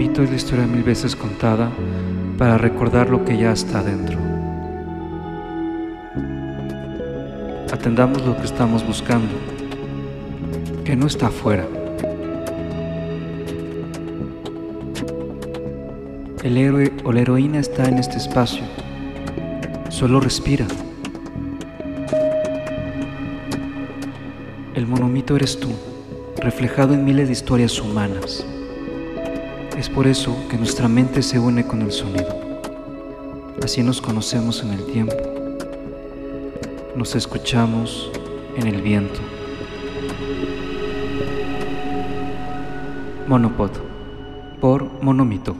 monomito es la historia mil veces contada para recordar lo que ya está dentro. Atendamos lo que estamos buscando, que no está afuera. El héroe o la heroína está en este espacio. Solo respira. El monomito eres tú, reflejado en miles de historias humanas. Es por eso que nuestra mente se une con el sonido. Así nos conocemos en el tiempo. Nos escuchamos en el viento. Monopod por Monomito.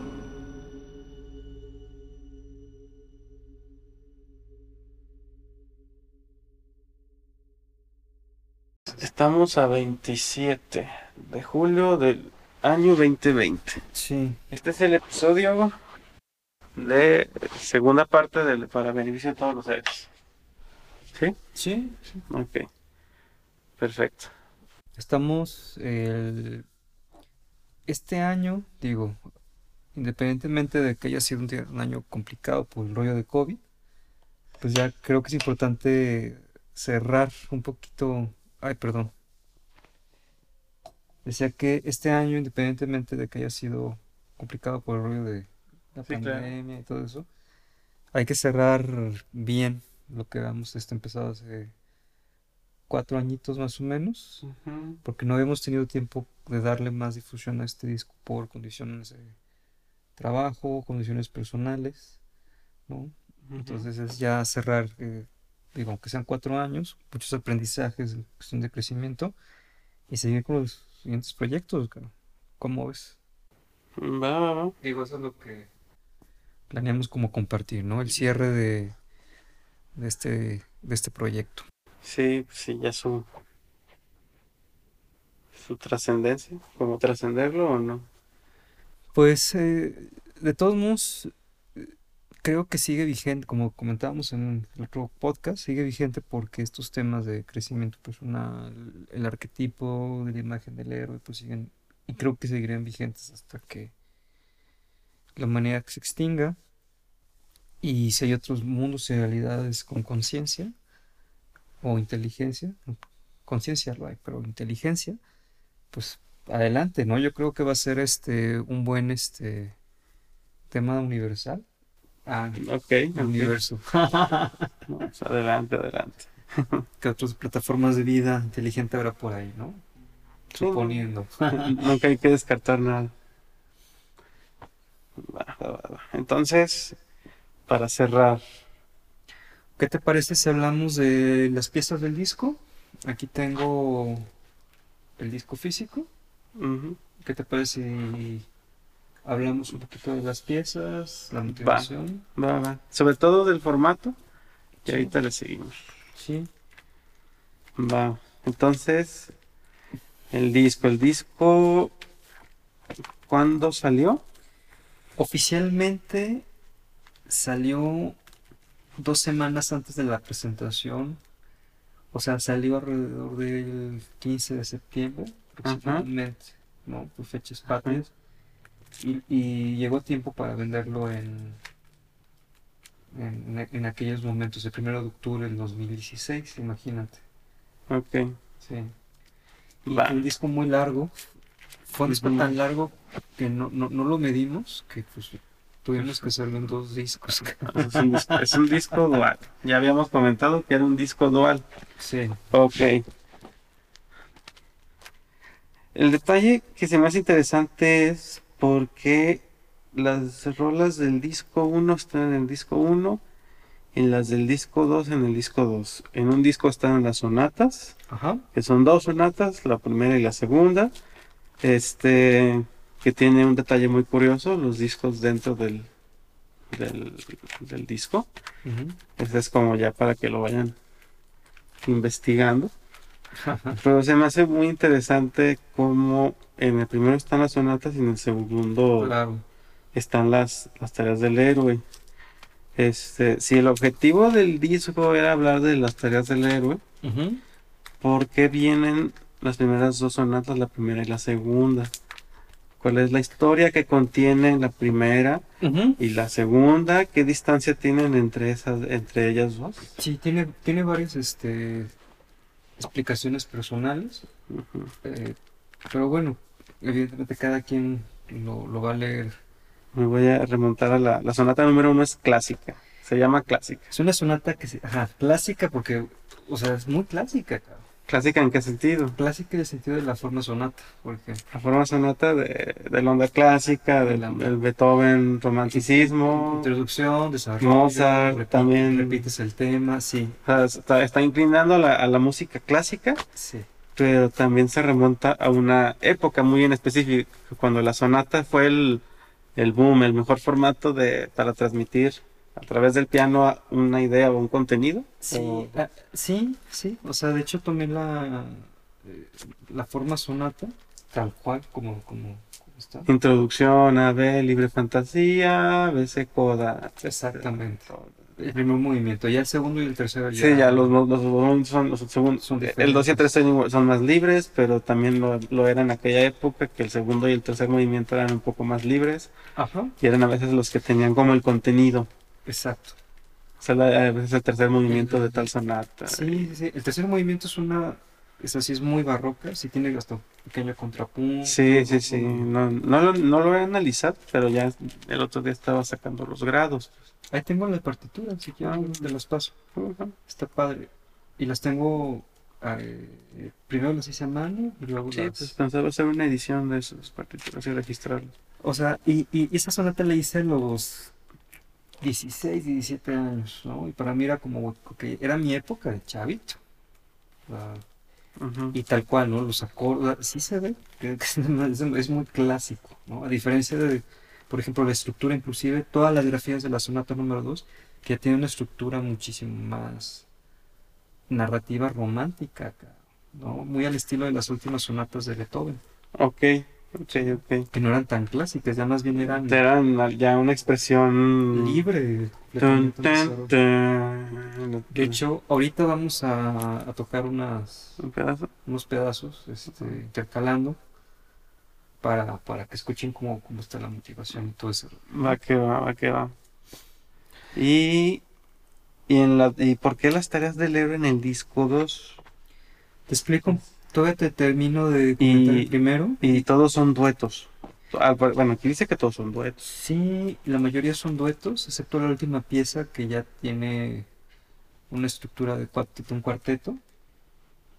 Estamos a 27 de julio del año 2020. Sí. Este es el episodio de segunda parte del para beneficio de todos los seres. ¿Sí? Sí. Ok. Perfecto. Estamos el- este año, digo, independientemente de que haya sido un, día- un año complicado por el rollo de COVID, pues ya creo que es importante cerrar un poquito. Ay, perdón. Decía que este año, independientemente de que haya sido complicado por el rollo de la Sí, claro. pandemia y todo eso, hay que cerrar bien lo que habíamos este, empezado hace cuatro añitos más o menos porque no habíamos tenido tiempo de darle más difusión a este disco por condiciones de trabajo, condiciones personales, ¿no? Entonces es ya cerrar, eh, digo, aunque sean cuatro años, muchos aprendizajes en cuestión de crecimiento y seguir con los siguientes proyectos. ¿Cómo ves? Va, va, va. Digo, eso es lo que planeamos como compartir, ¿no? El cierre de, de este, de este proyecto. Sí, sí, ya su su trascendencia, como trascenderlo o no. Pues eh, de todos modos, creo que sigue vigente, como comentábamos en el otro podcast, sigue vigente porque estos temas de crecimiento personal, el arquetipo de la imagen del héroe, pues siguen, y creo que seguirán vigentes hasta que la humanidad se extinga. Y si hay otros mundos y realidades con conciencia o inteligencia, conciencia no hay, pero inteligencia, pues adelante, ¿no? Yo creo que va a ser este un buen este tema universal. Ah, Ok, ok. universo. Adelante, adelante. ¿Qué otras plataformas de vida inteligente habrá por ahí, no? Sí. Suponiendo. Nunca hay que descartar nada. Entonces, para cerrar, ¿Qué te parece si hablamos de las piezas del disco? Aquí tengo el disco físico. ¿Qué te parece si hablamos un poquito de las piezas, la motivación? va, va. Sobre todo del formato, y Sí. ahorita le seguimos. Sí. Va. Entonces, el disco, el disco, ¿cuándo salió? Oficialmente salió dos semanas antes de la presentación. O sea, salió alrededor del 15 de septiembre, aproximadamente, ¿no? Por fechas patrias. Y, y llegó a tiempo para venderlo en, en, en aquellos momentos, el 1 de octubre del 2016, imagínate. Ok. Sí. Y Va. un disco muy largo. Fue un disco tan largo que no, no, no lo medimos, que pues tuvimos que hacerlo en dos discos. Es un, dis- es un disco dual. Ya habíamos comentado que era un disco dual. Sí. Ok. El detalle que se me hace interesante es porque las rolas del disco 1 están en el disco 1 y las del disco 2 en el disco 2. En un disco están las sonatas, Ajá. que son dos sonatas, la primera y la segunda. Este, que tiene un detalle muy curioso, los discos dentro del, del, del disco. Ujú. Este es como ya para que lo vayan investigando. Pero se me hace muy interesante cómo en el primero están las sonatas y en el segundo Claro. están las, las tareas del héroe. Este, si el objetivo del disco era hablar de las tareas del héroe, Ujú. ¿por qué vienen las primeras dos sonatas, la primera y la segunda? cuál es la historia que contiene la primera y la segunda, qué distancia tienen entre esas, entre ellas dos. Sí, tiene, tiene varias este, explicaciones personales, eh, pero bueno, evidentemente cada quien lo, lo va a leer. Me voy a remontar a la, la sonata número uno es clásica, se llama clásica. Es una sonata que se, ajá, clásica porque, o sea, es muy clásica, cabrón. ¿Clásica en qué sentido? Clásica en el sentido de la forma sonata, por ejemplo. La forma sonata de, de la onda clásica, del, Beethoven romanticismo. Introducción, desarrollo, Mozart repite- también. repites el tema, sí, O sea, está, está inclinando a la, a la música clásica, sí. pero también se remonta a una época muy en específico, cuando la sonata fue el, el boom, el mejor formato de, para transmitir a través del piano una idea o un contenido. Sí, O- ah, sí, sí. O sea, de hecho tomé la, eh, la forma sonata tal cual como, como, como está. Introducción a B, libre fantasía, BC coda. Exactamente. El primer movimiento, ya el segundo y el tercero ya. Sí, ya los, los, los son los segundos. Son el 2 y el 3 diferentes. son, más libres, pero también lo, lo eran en aquella época, que el segundo y el tercer movimiento eran un poco más libres, Ajá, y eran a veces los que tenían como el contenido. Exacto. O sea, a veces el tercer movimiento de tal sonata. Sí, sí, sí. El tercer movimiento es una. Es así, es muy barroca. Sí, tiene hasta un pequeño contrapunto. Sí, sí, sí. No, no, lo, no lo he analizado, pero ya el otro día estaba sacando los grados. Ahí tengo la partitura, si quieren, Ah. te las paso. Ujú. Está padre. Y las tengo. eh, primero las hice a mano y luego Sí, las. pues pensaba hacer una edición de esas partituras y registrarlas. O sea, y, y esa sonata la hice los 16, 17 años, ¿no? Y para mí era como que era mi época de chavito. Y tal cual, ¿no? Los acordes, sí se ve, que es, muy clásico, ¿no? A diferencia de, por ejemplo, la estructura, inclusive todas las grafías de la sonata número 2, que tiene una estructura muchísimo más narrativa romántica, ca- ¿no? Muy al estilo de las últimas sonatas de Beethoven, Ok, ok, ok. que no eran tan clásicas, ya más bien eran Eran ya una expresión libre. Tun. De hecho, ahorita vamos a, a tocar unas, un pedazo. unos pedazos este, intercalando para, para que escuchen cómo, cómo está la motivación y todo eso. Va que va, va que va. Y, y, en la, ¿y por qué las tareas del héroe en el disco 2? Te explico, todavía te termino de comentar Y- el primero. Y todos son duetos. Ah, bu- bueno, aquí dice que todos son duetos. Sí, la mayoría son duetos, excepto la última pieza que ya tiene una estructura de cuarteto, un cuarteto.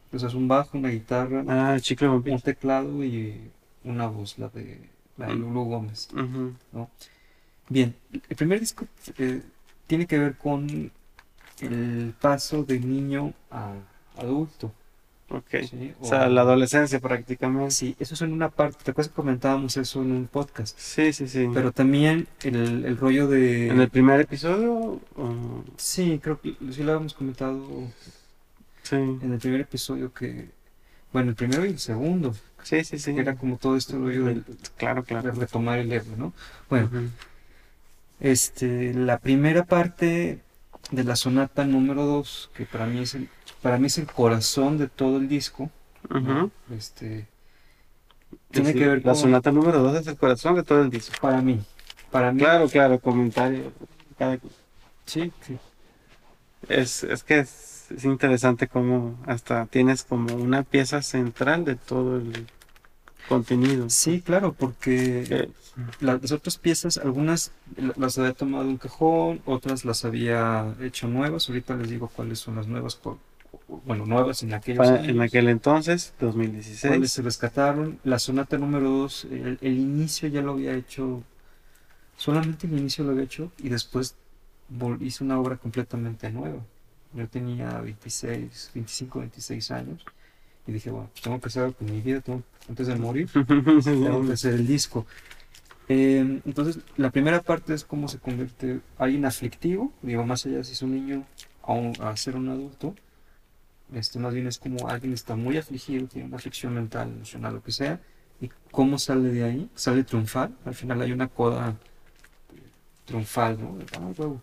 Pues es un bajo, una guitarra, Ah, chicle un teclado y una voz, la de, la de Mm. Lulu Gómez. Bien, el primer disco eh, tiene que ver con el paso de niño a adulto. Ok. ¿sí? O sea, la adolescencia prácticamente. Sí, eso es en una parte, ¿te acuerdas que comentábamos eso en un podcast? Sí, sí, sí. Pero también el, el rollo de... ¿En el primer episodio? o- Sí, creo que sí lo habíamos comentado Sí. en el primer episodio que... Bueno, el primero y el segundo, Sí, sí, sí. era como todo este rollo de, Claro, de claro. retomar el héroe, ¿no? Bueno. Este, la primera parte de la sonata número 2, que para mí es el, para mí es el corazón de todo el disco, ¿no? Ujú. Este, tiene Sí, que ver La con, sonata número 2 es el corazón de todo el disco. para mí, para mí, Claro, claro, comentario. Cada- sí, sí, Es, es que es, es interesante cómo hasta tienes como una pieza central de todo el contenido. sí, claro, porque Eh, la- las otras piezas, algunas la- las había tomado un cajón, otras las había hecho nuevas, ahorita les digo cuáles son las nuevas, por- bueno, nuevas en aquellos en aquel entonces, cuáles 2016. se rescataron. La sonata número 2, el, el inicio ya lo había hecho, solamente el inicio lo había hecho y después hice una obra completamente nueva. Yo tenía 26, 25, 26 años y dije, bueno, pues tengo que algo con mi vida, tengo- antes de morir, tengo que hacer el disco. Eh, entonces, la primera parte es cómo se convierte alguien aflictivo, digo, más allá si es un niño a, un- a ser un adulto, este, más bien es como alguien está muy afligido, tiene una aflicción mental, emocional, lo que sea, y cómo sale de ahí, sale triunfal, al final hay una coda triunfal, ¿no? Ah.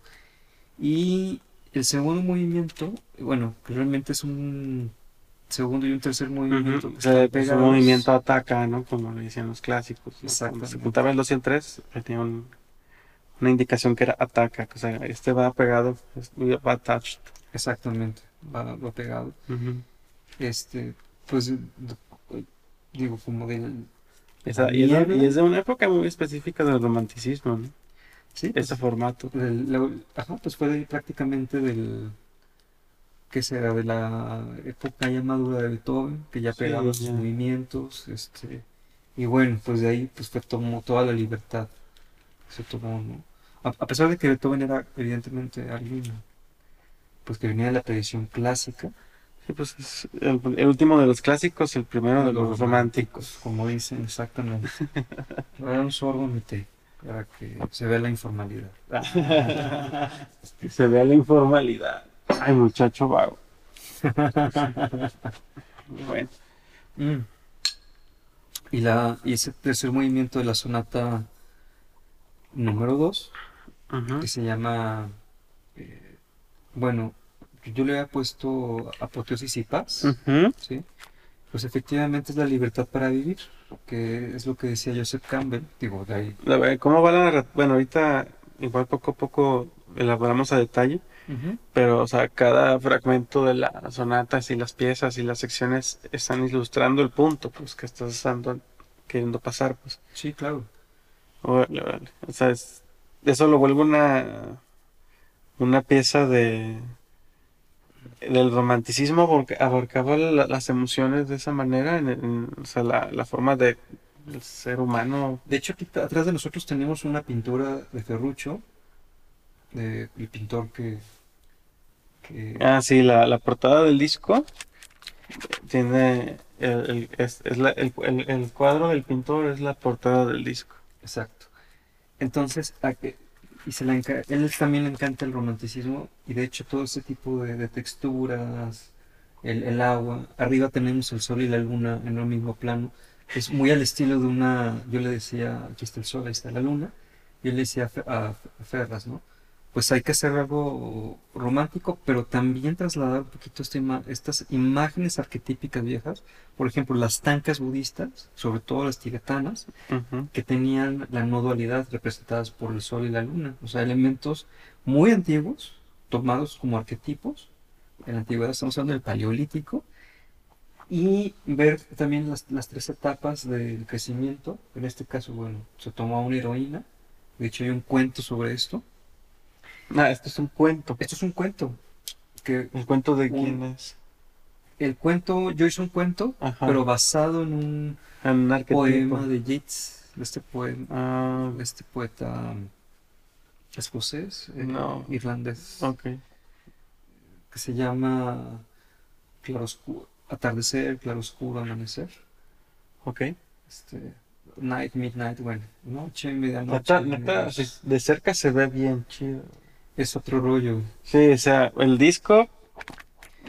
Y el segundo movimiento, bueno, que realmente es un segundo y un tercer movimiento. O sea, están pues, un movimiento ataca, ¿no? Como lo decían los clásicos. ¿no? Cuando se juntaba el 2 y el 3, tenía un- una indicación que era ataca. O sea, este va pegado, va attached. Exactamente, va, va pegado. Este, pues, digo, como del... Esa- y, es de, niebla. y es de una época muy específica del romanticismo, ¿no? Sí, pues, Ese formato. del- la- ajá, pues fue de- prácticamente del... ¿Qué será? De la época ya madura de Beethoven, que ya Sí, pegaba sus ya. movimientos, este... Y bueno, pues de ahí pues fue tomó toda la libertad que se tomó, ¿no? A, a pesar de que Beethoven era evidentemente alguien pues que venía de la tradición clásica, Sí, pues es el, el último de los clásicos, el primero de los románticos. como dicen exactamente. Era un sorbo mi té, para que se vea la informalidad. Que se vea la informalidad. Ay, muchacho vago. Bueno, Mm. Y, la, y ese tercer movimiento de la sonata número 2, ujú. que se llama, bueno, yo le había puesto apoteosis y paz. ¿sí? Pues efectivamente es la libertad para vivir, que es lo que decía Joseph Campbell, digo, de ahí. ¿Cómo va la narrativa? Bueno, ahorita igual poco a poco elaboramos a detalle, pero o sea, cada fragmento de la sonata y las piezas y las secciones están ilustrando el punto pues que estás dando, queriendo pasar, pues. Sí, claro. Órale. O sea, es- eso lo vuelve una una pieza de del romanticismo porque abarcaba la- las emociones de esa manera, en, en- o sea, la, la forma de del ser humano. De hecho, aquí atrás de nosotros tenemos una pintura de Ferruccio, de, el pintor que, que Ah, sí, la, la portada del disco tiene el, el- es, es la- el- el- el cuadro del pintor es la portada del disco. Exacto. Entonces, a que- y se enca- él también le encanta el romanticismo y de hecho todo ese tipo de, texturas, el, el agua, arriba tenemos el sol y la luna en el mismo plano, es muy al estilo de una, yo le decía, aquí está el sol, ahí está la luna, yo le decía a Ferras, ¿no? Pues hay que hacer algo romántico, pero también trasladar un poquito ima- estas imágenes arquetípicas viejas, por ejemplo, las tancas budistas, sobre todo las tibetanas, que tenían la no dualidad representadas por el sol y la luna, o sea, elementos muy antiguos, tomados como arquetipos, en la antigüedad estamos hablando del paleolítico, y ver también las, las tres etapas del crecimiento, en este caso, bueno, se tomó una heroína, de hecho hay un cuento sobre esto, Ah, esto es un cuento. esto es un cuento, que ¿El cuento de Un- quién es? el cuento, yo hice un cuento, Ajá. pero basado en un En un poema de Yeats, de este poema, Ah, de este poeta escocés, eh, irlandés, que se llama Claroscuro, Atardecer, Claroscuro, Amanecer. Ok. Este, night, Midnight, bueno, noche, medianoche. De cerca se ve bien chido. Es otro rollo. Sí, o sea, el disco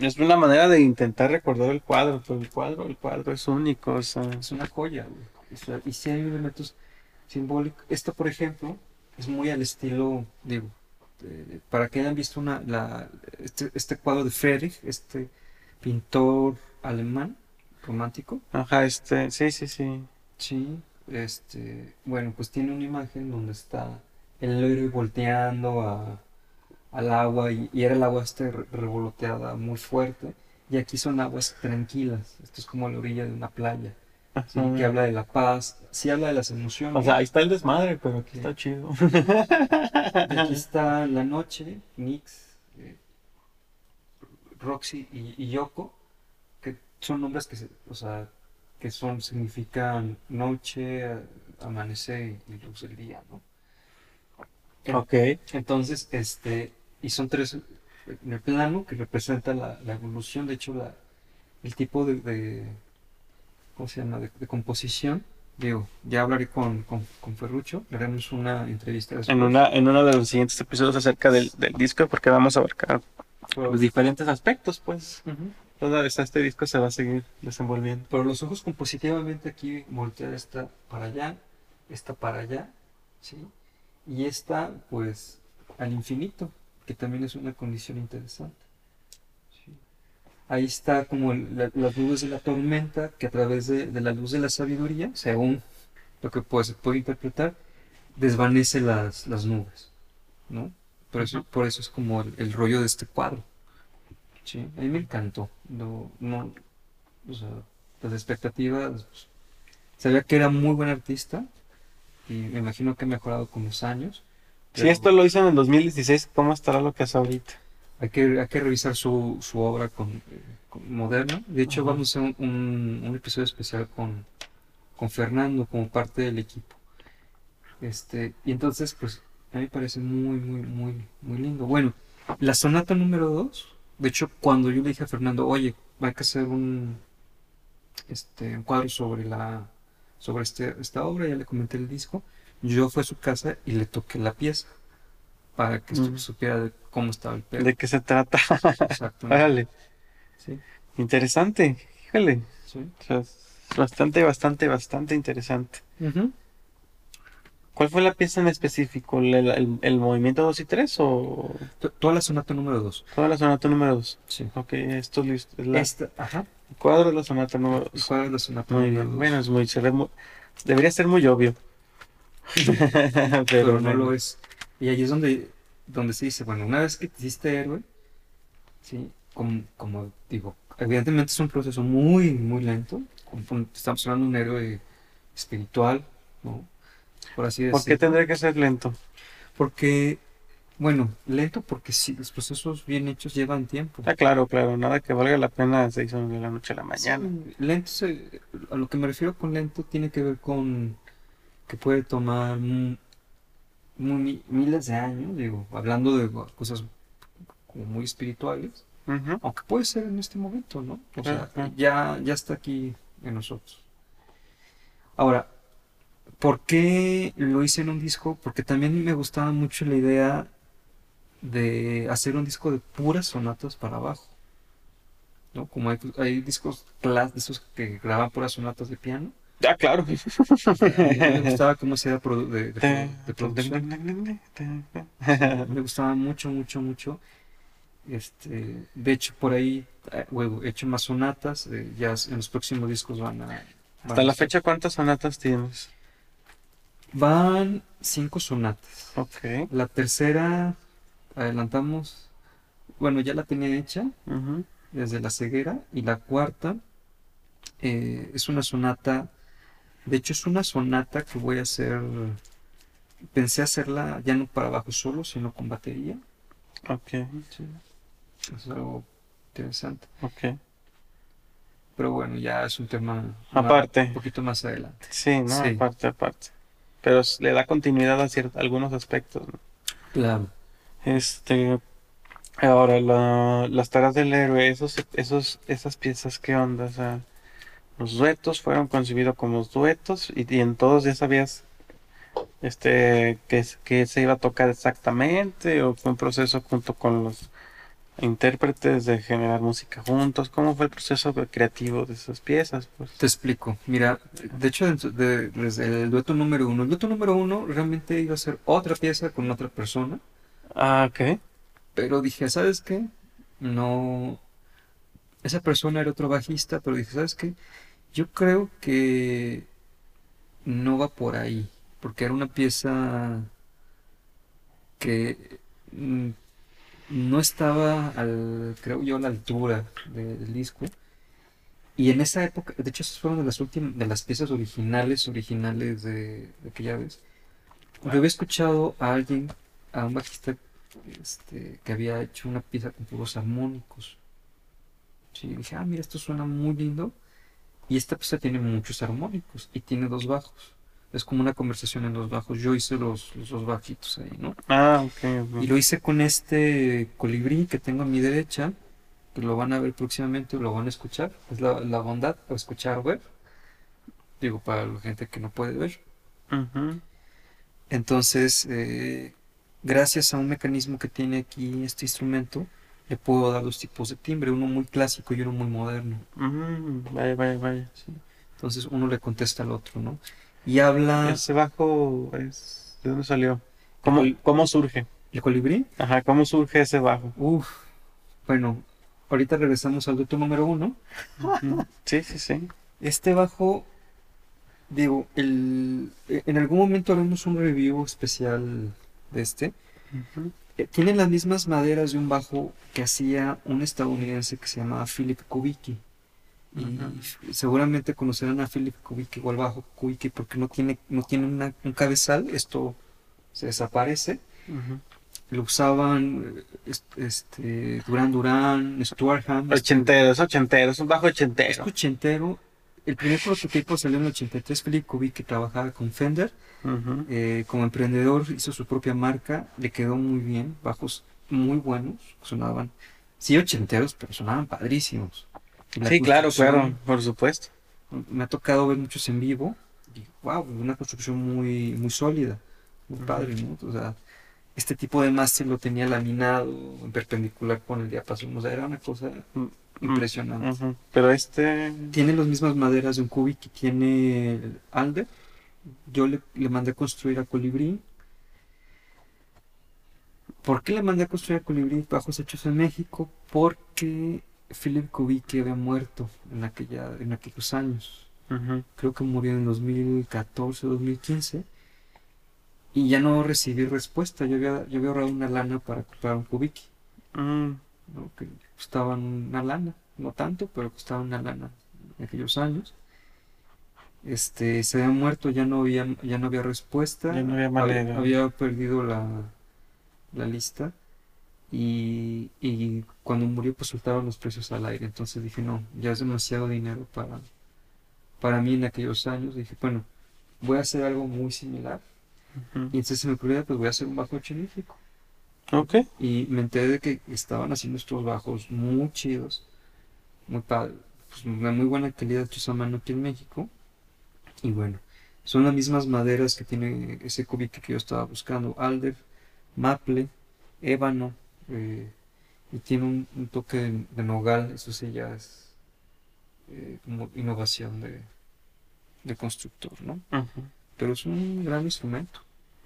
es una manera de intentar recordar el cuadro, pero el cuadro, el cuadro es único, o sea, Es una joya, güey. O sea, y si hay elementos simbólicos. Esto, por ejemplo, es muy al estilo, digo, para que hayan visto una, la, este, este cuadro de Friedrich, este pintor alemán romántico, ajá, este, sí, sí, sí. sí, este, bueno, pues tiene una imagen donde está el héroe volteando a, al agua y, y era el agua este re- revoloteada muy fuerte y aquí son aguas tranquilas, esto es como a la orilla de una playa. Sí, Ajá. que habla de la paz, sí habla de las emociones. O sea, ahí está el desmadre, pero aquí Sí. está chido. Y aquí está la noche, Nix, eh, Roxy y, y Yoko, que son nombres que, se- o sea, que son, significan noche, a- amanecer y luz del día, ¿no? Ok. Entonces, este, y son tres en el plano que representa la, la evolución, de hecho, la, el tipo de, de- ¿cómo se llama?, de, de composición. Digo, ya hablaré con, con, con Ferruccio, le haremos una entrevista después. En, una, en uno de los siguientes episodios acerca del, del disco, porque vamos a abarcar los diferentes aspectos, pues. Ujú. Toda esta- este disco se va a seguir desenvolviendo. Pero los ojos compositivamente aquí voltear esta para allá, esta para allá, ¿sí? Y esta, pues, al infinito, que también es una condición interesante. ¿sí? ahí está como el- la- las nubes de la tormenta que a través de, de la luz de la sabiduría, según lo que pues, se puede interpretar, desvanece las, las nubes, ¿no? Por eso, por eso es como el, el rollo de este cuadro. Sí, a mí me encantó. No, no, o sea, las expectativas, pues, sabía que era muy buen artista y me imagino que ha mejorado con los años. Si esto lo hizo en el 2016, ¿cómo estará lo que hace ahorita? hay que, hay que revisar su, su obra con, con moderna. De hecho, Ajá. vamos a hacer un, un- un episodio especial con, con Fernando como parte del equipo. Este, y entonces, pues, a mí me parece muy, muy, muy, muy lindo. Bueno, la sonata número 2, de hecho, cuando yo le dije a Fernando, oye, hay que hacer un, este, un cuadro sobre la, sobre este, esta obra, ya le comenté el disco, yo fui a su casa y le toqué la pieza para que Mm. supiera de cómo estaba el pedo. ¿De qué se trata? Órale, Sí, interesante, híjole. sí. O sea, es bastante, bastante, bastante interesante. ¿Cuál fue la pieza en específico? ¿El, el- el movimiento 2 y 3 o To- Toda la sonata número 2. toda la sonata número 2? Sí. Ok, esto listo. Es la, Esta, ajá. el cuadro de la sonata número ¿Y 2. cuál es la sonata Muy número bien. dos? Bueno, es muy- debería ser muy obvio. pero, pero no lo es. Y ahí es donde, donde se dice, bueno, una vez que te hiciste héroe, ¿sí? Como, como digo, evidentemente es un proceso muy, muy lento. Estamos hablando de un héroe espiritual, ¿no? Por así decirlo. ¿Por qué tendría que ser lento? Porque, bueno, lento porque sí, los procesos bien hechos llevan tiempo. Ah, claro, claro, nada que valga la pena se hizo de la noche a la mañana. Sí, lento, se- a lo que me refiero con lento tiene que ver con que puede tomar miles de años, digo, hablando de cosas como muy espirituales, aunque puede ser en este momento, ¿no? O sea, ya, ya está aquí en nosotros. Ahora, ¿por qué lo hice en un disco? Porque también me gustaba mucho la idea de hacer un disco de puras sonatas para abajo. ¿no? Como hay, hay discos de esos que graban puras sonatas de piano. Ah, claro. me gustaba cómo produ- de, de de producción. Me gustaba mucho, mucho, mucho. Este, de hecho, por ahí eh, he hecho más sonatas. eh, ya en los próximos discos van a. van Hasta a la fecha, ¿cuántas sonatas tienes? Van cinco sonatas. Ok. La tercera, adelantamos. Bueno, ya la tenía hecha desde la ceguera. Y la cuarta eh, es una sonata. De hecho, es una sonata que voy a hacer. Pensé hacerla ya no para bajo solo, sino con batería. Ok, Sí. Es algo interesante. ok. Pero bueno, ya es un tema más- Aparte. un poquito más adelante. Sí, ¿no? Sí. Aparte, aparte. Pero le da continuidad a cier- algunos aspectos, ¿no? Claro. Este, ahora la- las tareas del héroe, esos, esos, esas piezas, ¿qué onda? O sea, los duetos fueron concebidos como duetos y, y en todos ya sabías, este, que, que se iba a tocar exactamente o fue un proceso junto con los intérpretes de generar música juntos. ¿Cómo fue el proceso creativo de esas piezas? Pues, Te explico. Mira, de hecho, de- desde el dueto número uno, el dueto número uno realmente iba a ser otra pieza con otra persona, ah, ok. pero dije, ¿sabes qué? No. Esa persona era otro bajista, pero dije, ¿sabes qué? Yo creo que no va por ahí, porque era una pieza que mm, no estaba al, creo yo, a la altura de- del disco. Y en esa época, de hecho, esas fueron de las últimas, de las piezas originales, originales de, de aquella vez. Yo había escuchado a alguien, a un bajista, este, que había hecho una pieza con puros armónicos. Sí, dije, ah, mira, esto suena muy lindo. Y esta pieza tiene muchos armónicos y tiene dos bajos. Es como una conversación en dos bajos. Yo hice los, los dos bajitos ahí, ¿no? Ah, ok. ok. Y lo hice con este colibrí que tengo a mi derecha, que lo van a ver próximamente, lo van a escuchar. Es la, la bondad o escuchar o ver. Digo, para la gente que no puede ver. Entonces, eh, gracias a un mecanismo que tiene aquí este instrumento, le puedo dar dos tipos de timbre, uno muy clásico y uno muy moderno. Mm, vaya, vaya, vaya. ¿sí? Entonces uno le contesta al otro, ¿no? Y habla Ese bajo es... ¿De dónde salió? ¿Cómo, El- cómo surge? el colibrí. Ajá, ¿cómo surge ese bajo? Uf, bueno, ahorita regresamos al dueto número uno. Sí, sí, sí. Este bajo, digo, el, en algún momento haremos un review especial de este. Eh, Tiene las mismas maderas de un bajo que hacía un estadounidense que se llamaba Philip Kubicki. Y seguramente conocerán a Philip Kubicki o al bajo Kubicki porque no tiene, no tiene una- un cabezal, esto se desaparece. Lo usaban eh, est- este, Duran Duran, Stuart Ham. Ochentero, es ochentero, es un bajo Es ochentero. El primer prototipo salió en el 83. Philip Kubicki trabajaba con Fender. Eh, como emprendedor hizo su propia marca. Le quedó muy bien. Bajos muy buenos. Sonaban, sí, ochenteros, pero sonaban padrísimos. La Sí, claro, claro, por supuesto. Me ha tocado ver muchos en vivo. Y wow, una construcción muy, muy sólida. Muy padre, ¿no? O sea, este tipo de mástil lo tenía laminado en perpendicular con el diapasón. O sea, era una cosa Impresionante. Pero este. Tiene las mismas maderas de un cubi que tiene el Alder. Yo le, le mandé a construir a Colibrí. ¿Por qué le mandé a construir a Colibrí bajos hechos en México? Porque Philip Kubicki había muerto en, aquella, en aquellos años. Creo que murió en 2014 2015. Y ya no recibí respuesta. Yo había, yo había ahorrado una lana para comprar un Kubicki. Mm, ¿no? que costaban una lana, no tanto, pero costaban una lana en aquellos años. Este, se había muerto, ya no había, ya no había respuesta, Ya no había manera. había perdido la, la lista. Y, y cuando murió pues soltaron los precios al aire, entonces dije no, ya es demasiado dinero para, para mí en aquellos años, dije bueno, voy a hacer algo muy similar y entonces se me ocurrió pues voy a hacer un bajo hecho en México. Ok. Y me enteré de que estaban haciendo estos bajos muy chidos, muy padre, pues de muy buena calidad hechos a mano aquí en México. Y bueno, son las mismas maderas que tiene ese cubique que yo estaba buscando, alder, maple, ébano, eh, y tiene un, un toque de, de nogal, eso sí ya es eh, como innovación de, de constructor, ¿no? Pero es un gran instrumento,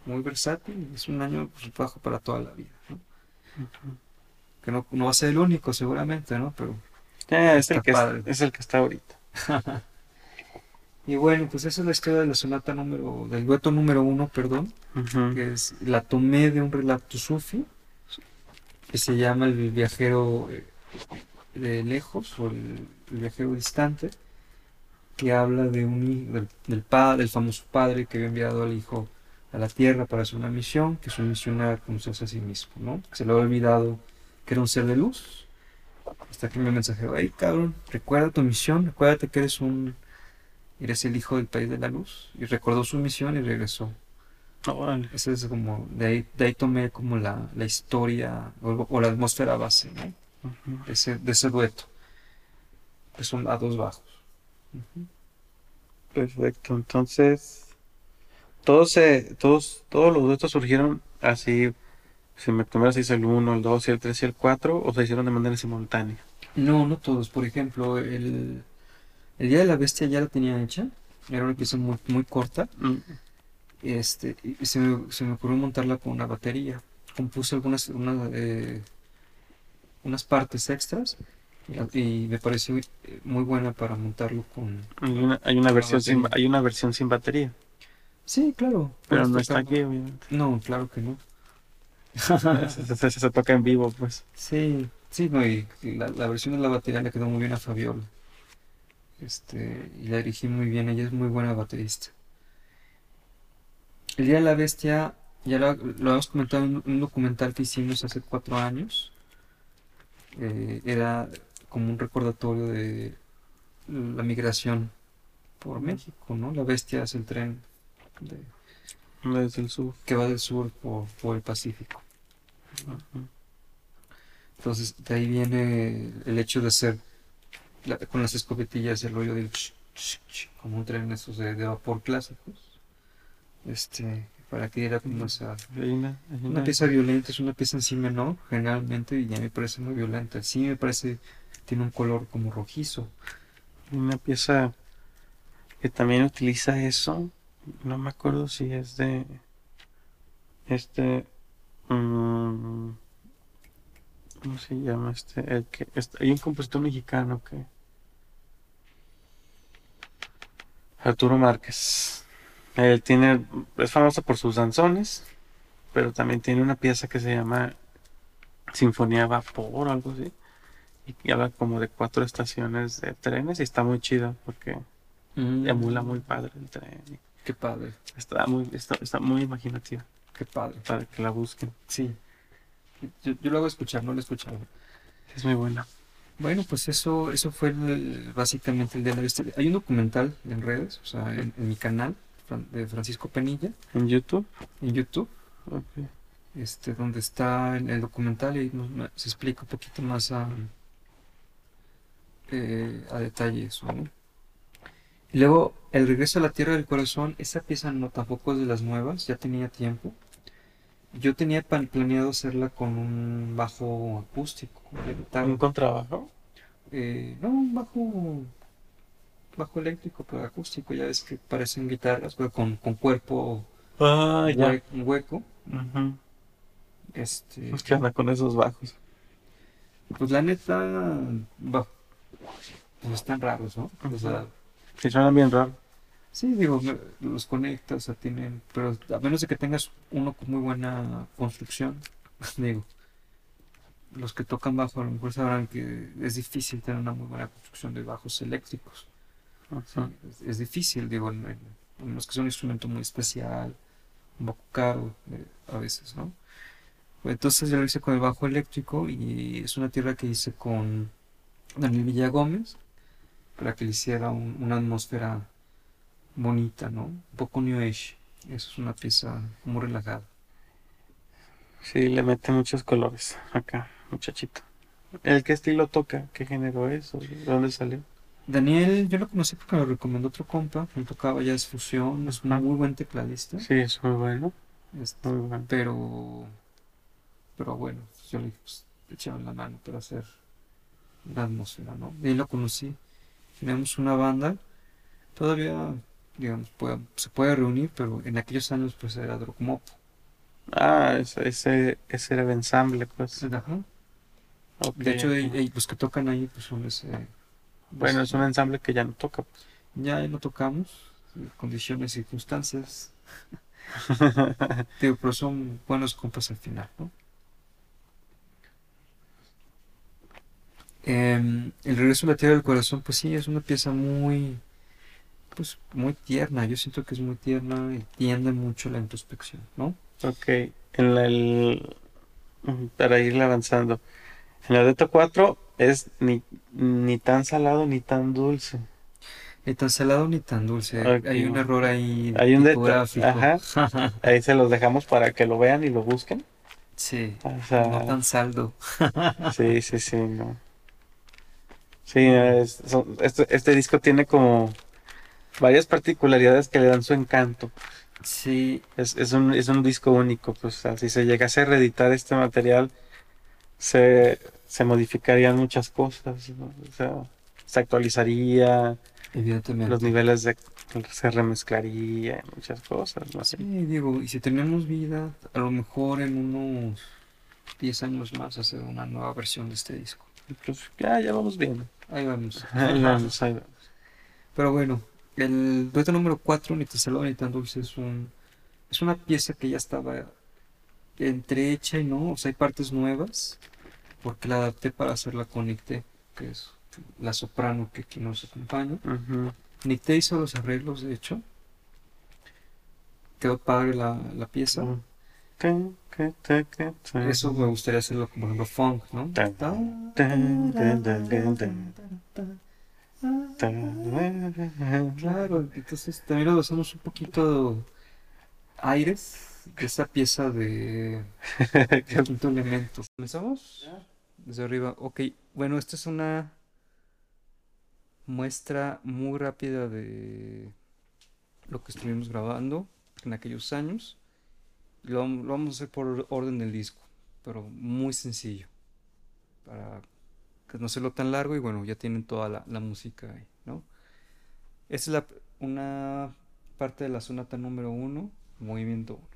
muy versátil, es un año pues, bajo para toda la vida, que no, no va a ser el único seguramente, ¿no? Pero, Eh, es, el que es, padre. es el que está ahorita. y bueno, pues esa es la historia de la sonata número, del dueto número uno, perdón, que es, la tomé de un relato sufi, que se llama El viajero eh, de lejos, o el, el viajero distante, que habla de un, del, del padre, del famoso padre que había enviado al hijo a la tierra para hacer una misión, que su misión era conocerse a sí mismo, ¿no? Se le había olvidado que era un ser de luz. Hasta que me mensajero, hey cabrón, recuerda tu misión, recuérdate que eres un, eres el hijo del país de la luz. Y recordó su misión y regresó. Órale. Ese es como, de ahí, de ahí tomé como la, la historia o, o la atmósfera base, ¿no? Ujú. De ese, de ese dueto. Que son a dos bajos. Ujú. Perfecto. Entonces, todos, se, todos, todos los duetos surgieron así. Si me primero se hizo el 1, el 2, el 3 y el 4, o se hicieron de manera simultánea. No, no todos. Por ejemplo, el, el Día de la Bestia ya la tenía hecha. Era una pieza muy, muy corta. Mm, Este, y se me, se me ocurrió montarla con una batería. Compuse algunas una, eh, unas partes extras y, me pareció eh, muy buena para montarlo con... Hay una, hay una versión sin, hay una versión sin batería, Sí, claro. pero no está aquí, obviamente. No, claro que no. se, se- se toca en vivo, pues. Sí, sí, no, y la, la versión de la batería le quedó muy bien a Fabiola. Este, y la dirigí muy bien, ella es muy buena baterista. El Día de la Bestia, ya lo, lo habíamos comentado en un documental que hicimos hace cuatro años. Eh, era como un recordatorio de la migración por México, ¿no? La Bestia es el tren de- Desde el sur. que va del sur por, por el Pacífico. Entonces, de ahí viene el hecho de la- con las escopetillas el rollo del como un tren esos de, de vapor clásicos. Este, para que diera como esa. Una, pieza violenta, es una pieza en sí menor, generalmente, y ya me parece muy violenta. Sí me parece, tiene un color como rojizo. una pieza que también utiliza eso. No me acuerdo si es de este. mm, ¿Cómo se llama este? El que, este- hay un compositor mexicano que. Arturo Márquez. Él tiene. Es famoso por sus danzones. Pero también tiene una pieza que se llama Sinfonía Vapor o algo así. Y habla como de cuatro estaciones de trenes. Y está muy chido porque Mm, emula muy padre el tren. Qué padre, Está muy, está, está muy imaginativa. qué padre. Para que la busquen. Sí. Yo, yo lo hago escuchar, no lo he escuchado. Es muy buena. Bueno, pues eso, eso fue el- básicamente el de la historia. Hay un documental en redes, o sea, en, en mi canal de Francisco Penilla, En YouTube. en YouTube, Ok. este, donde está el, el documental y nos- se explica un poquito más a, eh, a detalle eso, ¿no? Y luego, El regreso a la Tierra del Corazón, esa pieza no tampoco es de las nuevas, ya tenía tiempo. Yo tenía pan- planeado hacerla con un bajo acústico, de guitarra. ¿Un contrabajo? Eh, no, un bajo, bajo eléctrico, pero acústico, ya ves que parecen guitarras, pero con, con cuerpo Ah, ya. hue- un hueco. Ujú. Este, Pues qué onda con esos bajos. pues la neta, va, pues están raros, ¿no? O sea, Sí, suenan bien raro. sí, digo, los conectas, o sea, tienen, pero a menos de que tengas uno con muy buena construcción, digo, los que tocan bajo a lo mejor sabrán que es difícil tener una muy buena construcción de bajos eléctricos. Sí, Ujú. es, es difícil, digo, en, en- en los que son un instrumento muy especial, un poco caro eh, a veces, ¿no? Entonces yo lo hice con el bajo eléctrico y es una tierra que hice con Daniel Villagómez para que le hiciera un- una atmósfera bonita, ¿no? Un poco New Age. Eso es una pieza muy relajada. Sí, le mete muchos colores acá, muchachito. ¿El qué estilo toca? ¿Qué género es? ¿O ¿De dónde salió? Daniel, yo lo conocí porque me lo recomendó otro compa, él tocaba jazz fusión, es un Ajá. muy buen tecladista. Sí, es muy bueno. este, Muy bueno. pero pero bueno yo le pues échame la mano para hacer la atmósfera no y ahí lo conocí tenemos una banda todavía digamos puede- se puede reunir pero en aquellos años pues era Drogmopo Ah, ese, ese, ese era el ensamble, pues. Ajá. De hecho ok. los que tocan ahí pues son ese Bueno, pues, es un ensamble que ya no toca, pues. ya no tocamos condiciones y circunstancias Digo, pero son buenos compas al final, ¿no? Em, el regreso a la tierra del corazón, pues sí, es una pieza muy, pues muy tierna. Yo siento que es muy tierna y tiende mucho la introspección, ¿no? Ok, en la- el, para ir avanzando. En la Deto 4 es ni, ni tan salado ni tan dulce. Ni tan salado ni tan dulce. Hay un error ahí Hay un tipográfico. ajá. Ahí se los dejamos para que lo vean y lo busquen. Sí, O sea, no tan saldo. sí, sí, sí, no. Sí, es- son- este, este disco tiene como varias particularidades que le dan su encanto. Sí, Es, es un, es un disco único, pues si se llegase a reeditar este material, se, se modificarían muchas cosas, ¿no? O sea, se actualizaría, evidentemente. los niveles de, se remezclaría, muchas cosas, ¿no? Sí, digo, y si tenemos vida, a lo mejor en unos 10 años más hacer una nueva versión de este disco. Pues, ya, ya vamos bien. Ahí vamos. Ahí vamos, ahí vamos. Pero bueno, el dueto número 4, Ni tan salado ni tan dulce, es un es una pieza que ya estaba entrehecha y no, o sea, hay partes nuevas, porque la adapté para hacerla con Nicté, que es la soprano que aquí nos acompaña. Ujú. Nicté hizo los arreglos, de hecho. Quedó padre la, la pieza. Eso me gustaría hacerlo como ejemplo funk, ¿no? Claro, entonces también lo hacemos un poquito aires de esa pieza de quinto elemento. ¿Comenzamos? Desde arriba. Ok, bueno, esta es una muestra muy rápida de lo que estuvimos grabando en aquellos años. Lo, lo vamos a hacer por orden del disco, pero muy sencillo. Para que no hacerlo tan largo y bueno, ya tienen toda la, la música ahí, ¿no? Esta es la, una parte de la sonata número uno, movimiento 1.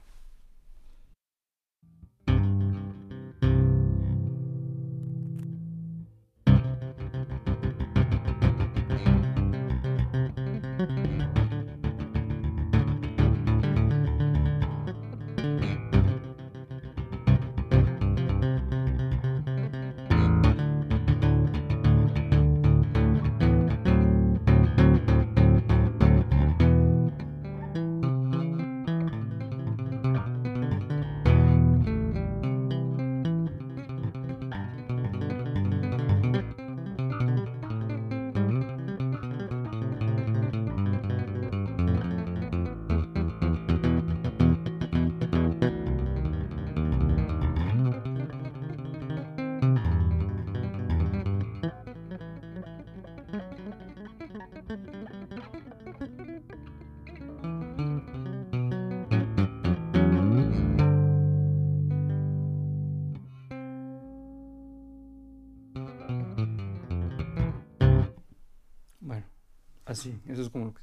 Así, eso es como que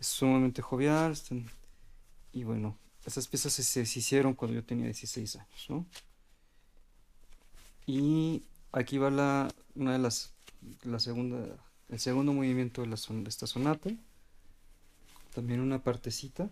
es sumamente jovial. y bueno, esas piezas se, se hicieron cuando yo tenía 16 años, ¿no? Y aquí va la, una de las, la segunda, el segundo movimiento de, la son- de esta sonata. También una partecita.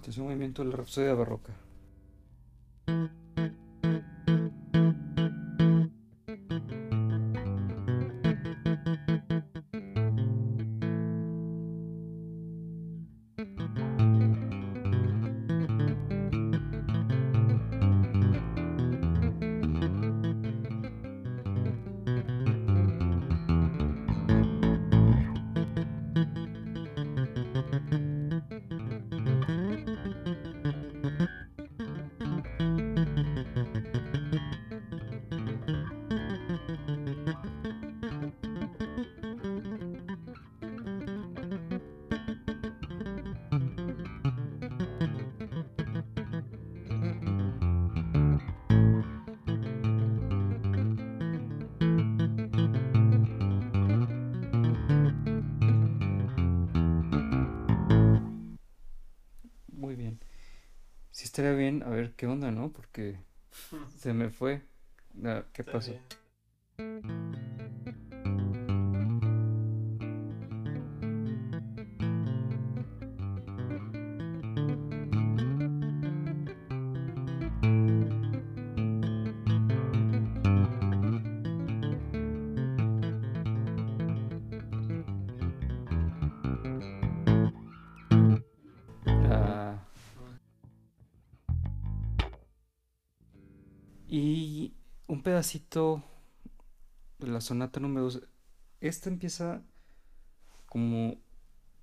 Luego el movimiento de la Rapsodia Barroca. Estaría bien a ver qué onda, ¿no? Porque se me fue. Ah, ¿Qué Está pasó? bien. Pedacito de la sonata número 2. Esta empieza como,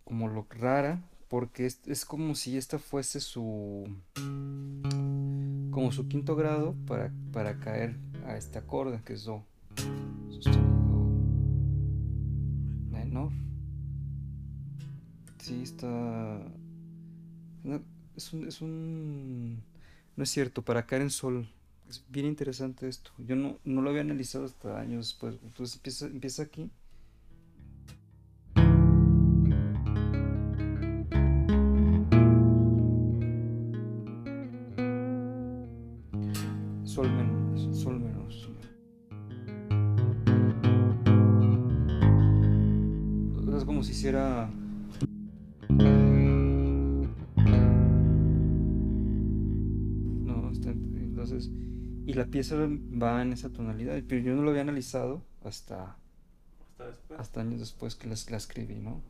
como lo rara, porque es, como si esta fuese su. como su quinto grado para, para caer a este acorde que es Do. Sostenido menor. Sí, está. es un, es un. No es cierto, para caer en sol. Es bien interesante esto. Yo no, no lo había analizado hasta años después. Entonces empieza, empieza aquí. Sol menor, sol menor. Es como si hiciera. Y la pieza va en esa tonalidad, pero yo no lo había analizado hasta, Hasta después. hasta años después que la escribí, ¿no?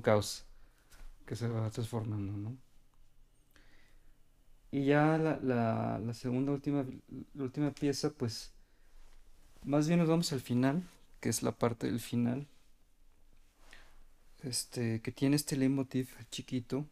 Caos que se va transformando, ¿no? Y ya la, segunda última, última pieza, pues, más bien nos vamos al final, que es la parte del final, este, que tiene este leitmotiv chiquito.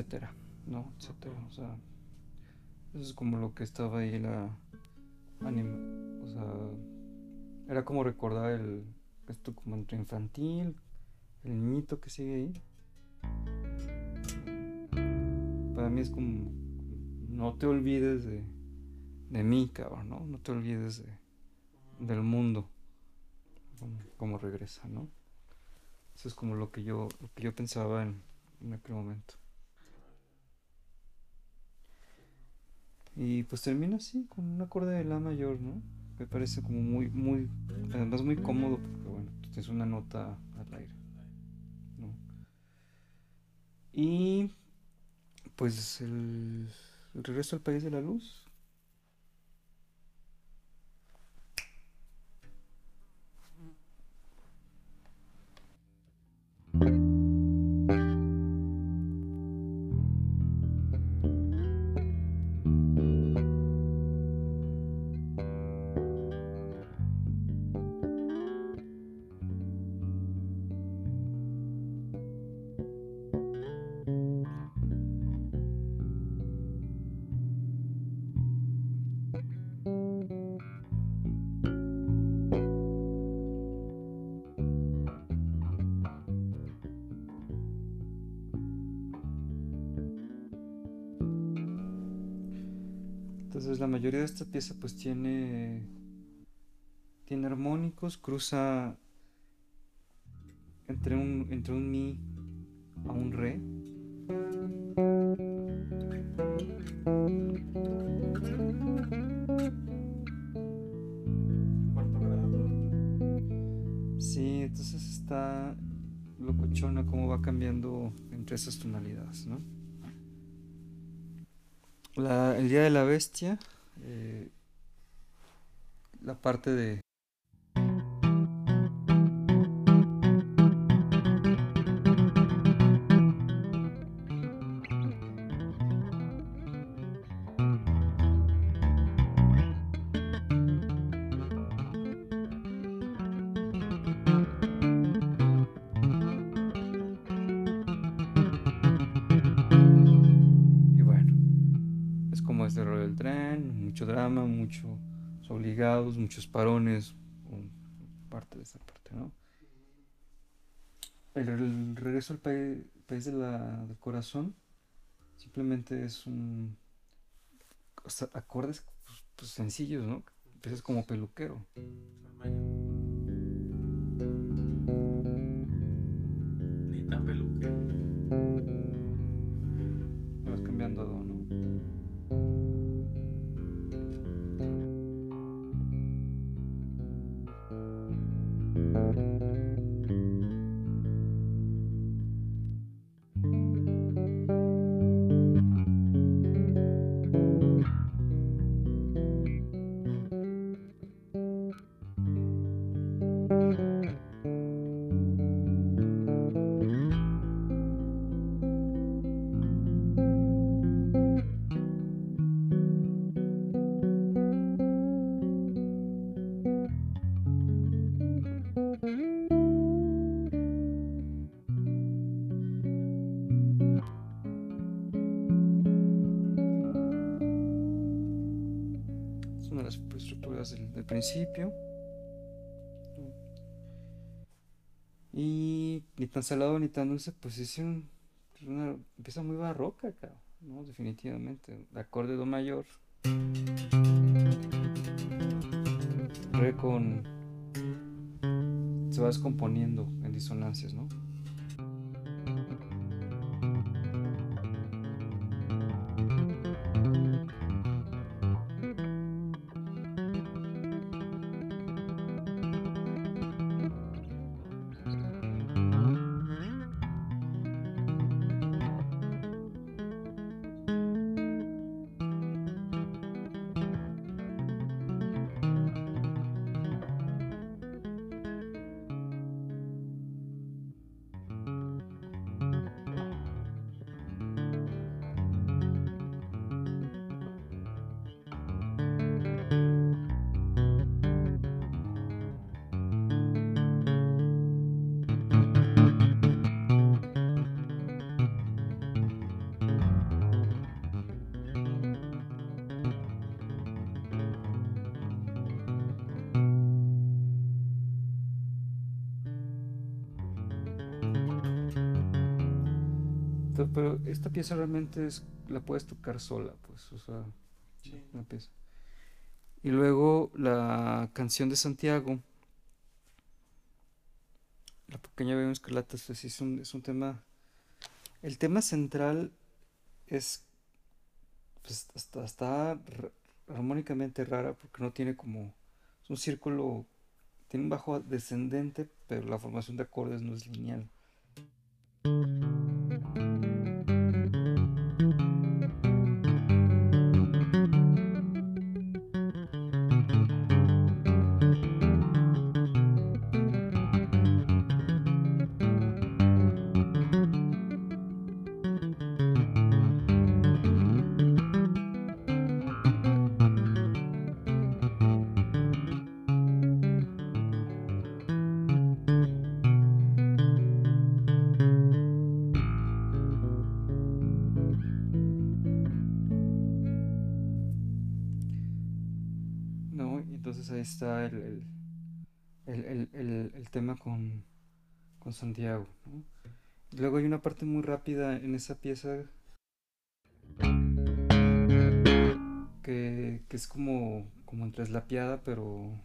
Etcétera, ¿no? Etcétera, o sea, eso es como lo que estaba ahí la anima, o sea, era como recordar el esto como entre infantil, el niñito que sigue ahí. Para mí es como no te olvides de, de mí, cabrón, ¿no? No te olvides de, del mundo. Como, como regresa, ¿no? Eso es como lo que yo, lo que yo pensaba en, en aquel momento. Y pues termina así, con un acorde de La mayor, ¿no? Me parece como muy, muy, además muy cómodo, porque bueno, es una nota al aire, ¿no? Y pues el, el regreso al país de la luz. Mayoría de esta pieza pues tiene tiene armónicos, cruza entre un entre un mi a un re. Cuarto grado. Sí, entonces está locochona cómo va cambiando entre esas tonalidades, ¿no? La- el día de la bestia, la parte de muchos parones, parte de esa parte, ¿no? El, regreso al país de la, del corazón simplemente es un... acordes pues, pues, sencillos, ¿no? Empiezas como peluquero. Y ni tan salado ni tan dulce, pues es una pieza muy barroca. Definitivamente. acorde do mayor. Re con. se va descomponiendo en disonancias, ¿no? Pero esta pieza realmente es, la puedes tocar sola, pues, o sea, una pieza. Y luego la canción de Santiago, la pequeña Bebé Escarlata, es un, es un tema, el tema central es, pues, está, está armónicamente rara porque no tiene como, es un círculo, tiene un bajo descendente, pero la formación de acordes no es lineal. Santiago. Luego hay una parte muy rápida en esa pieza que, es como, como entreslapiada, pero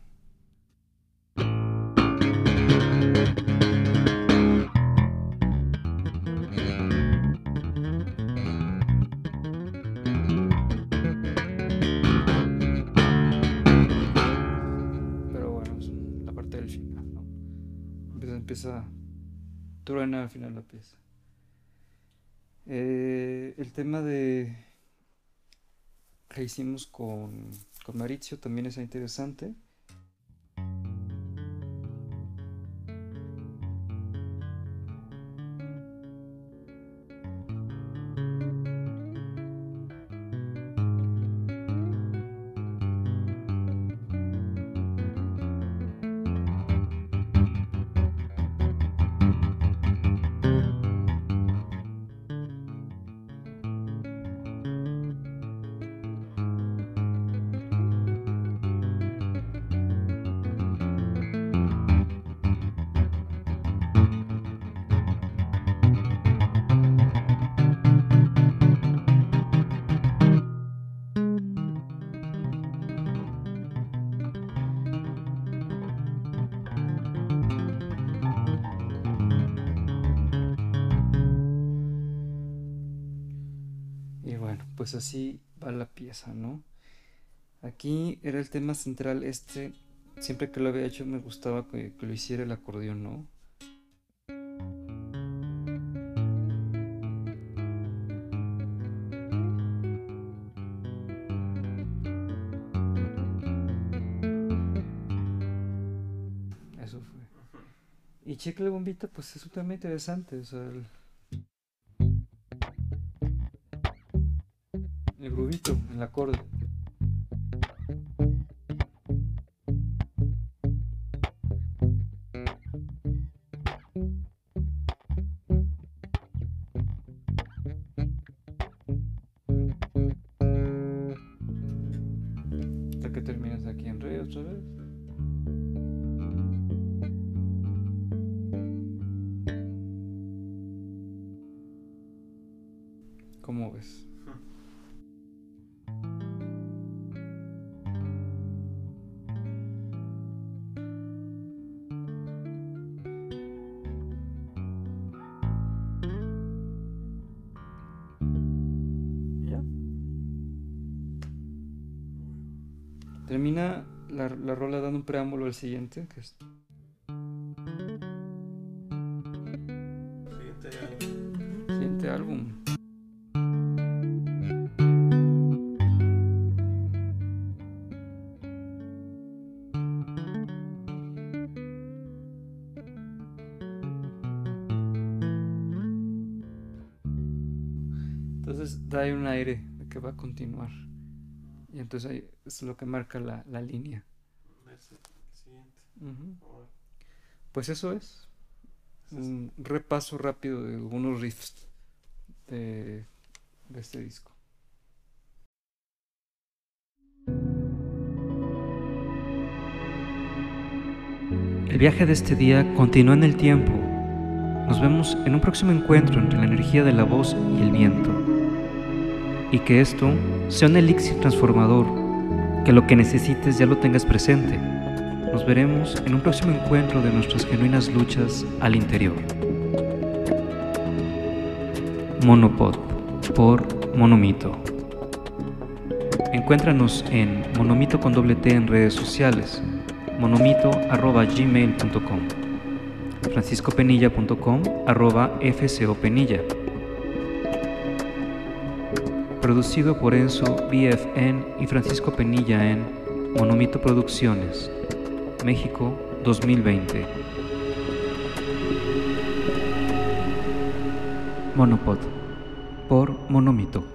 empieza, truena al final la pieza. Eh, el tema de que hicimos con, con Mauricio también es interesante. Pues así va la pieza, ¿no? Aquí era el tema central este, siempre que lo había hecho me gustaba que, lo hiciera el acordeón, ¿no? Eso fue. Y Chicle Bombita, pues es tema interesante, o sea, el, el grubito, el acorde. Al siguiente, que es Siguiente siguiente álbum. Entonces da un aire de que va a continuar. Y entonces ahí es lo que marca la, la línea. Pues eso es. Un repaso rápido de algunos riffs de, de este disco. El viaje de este día continúa en el tiempo. Nos vemos en un próximo encuentro entre la energía de la voz y el viento. Y que esto sea un elixir transformador, que lo que necesites ya lo tengas presente. Nos veremos en un próximo encuentro de nuestras genuinas luchas al interior. Monopod por Monomito. Encuéntranos en Monomito con doble T en redes sociales, monomito.gmail.com, franciscopenilla.com arroba fcopenilla. Producido por Enzo BFN y Francisco Penilla en Monomito Producciones, México 2020. Monopod por Monomito.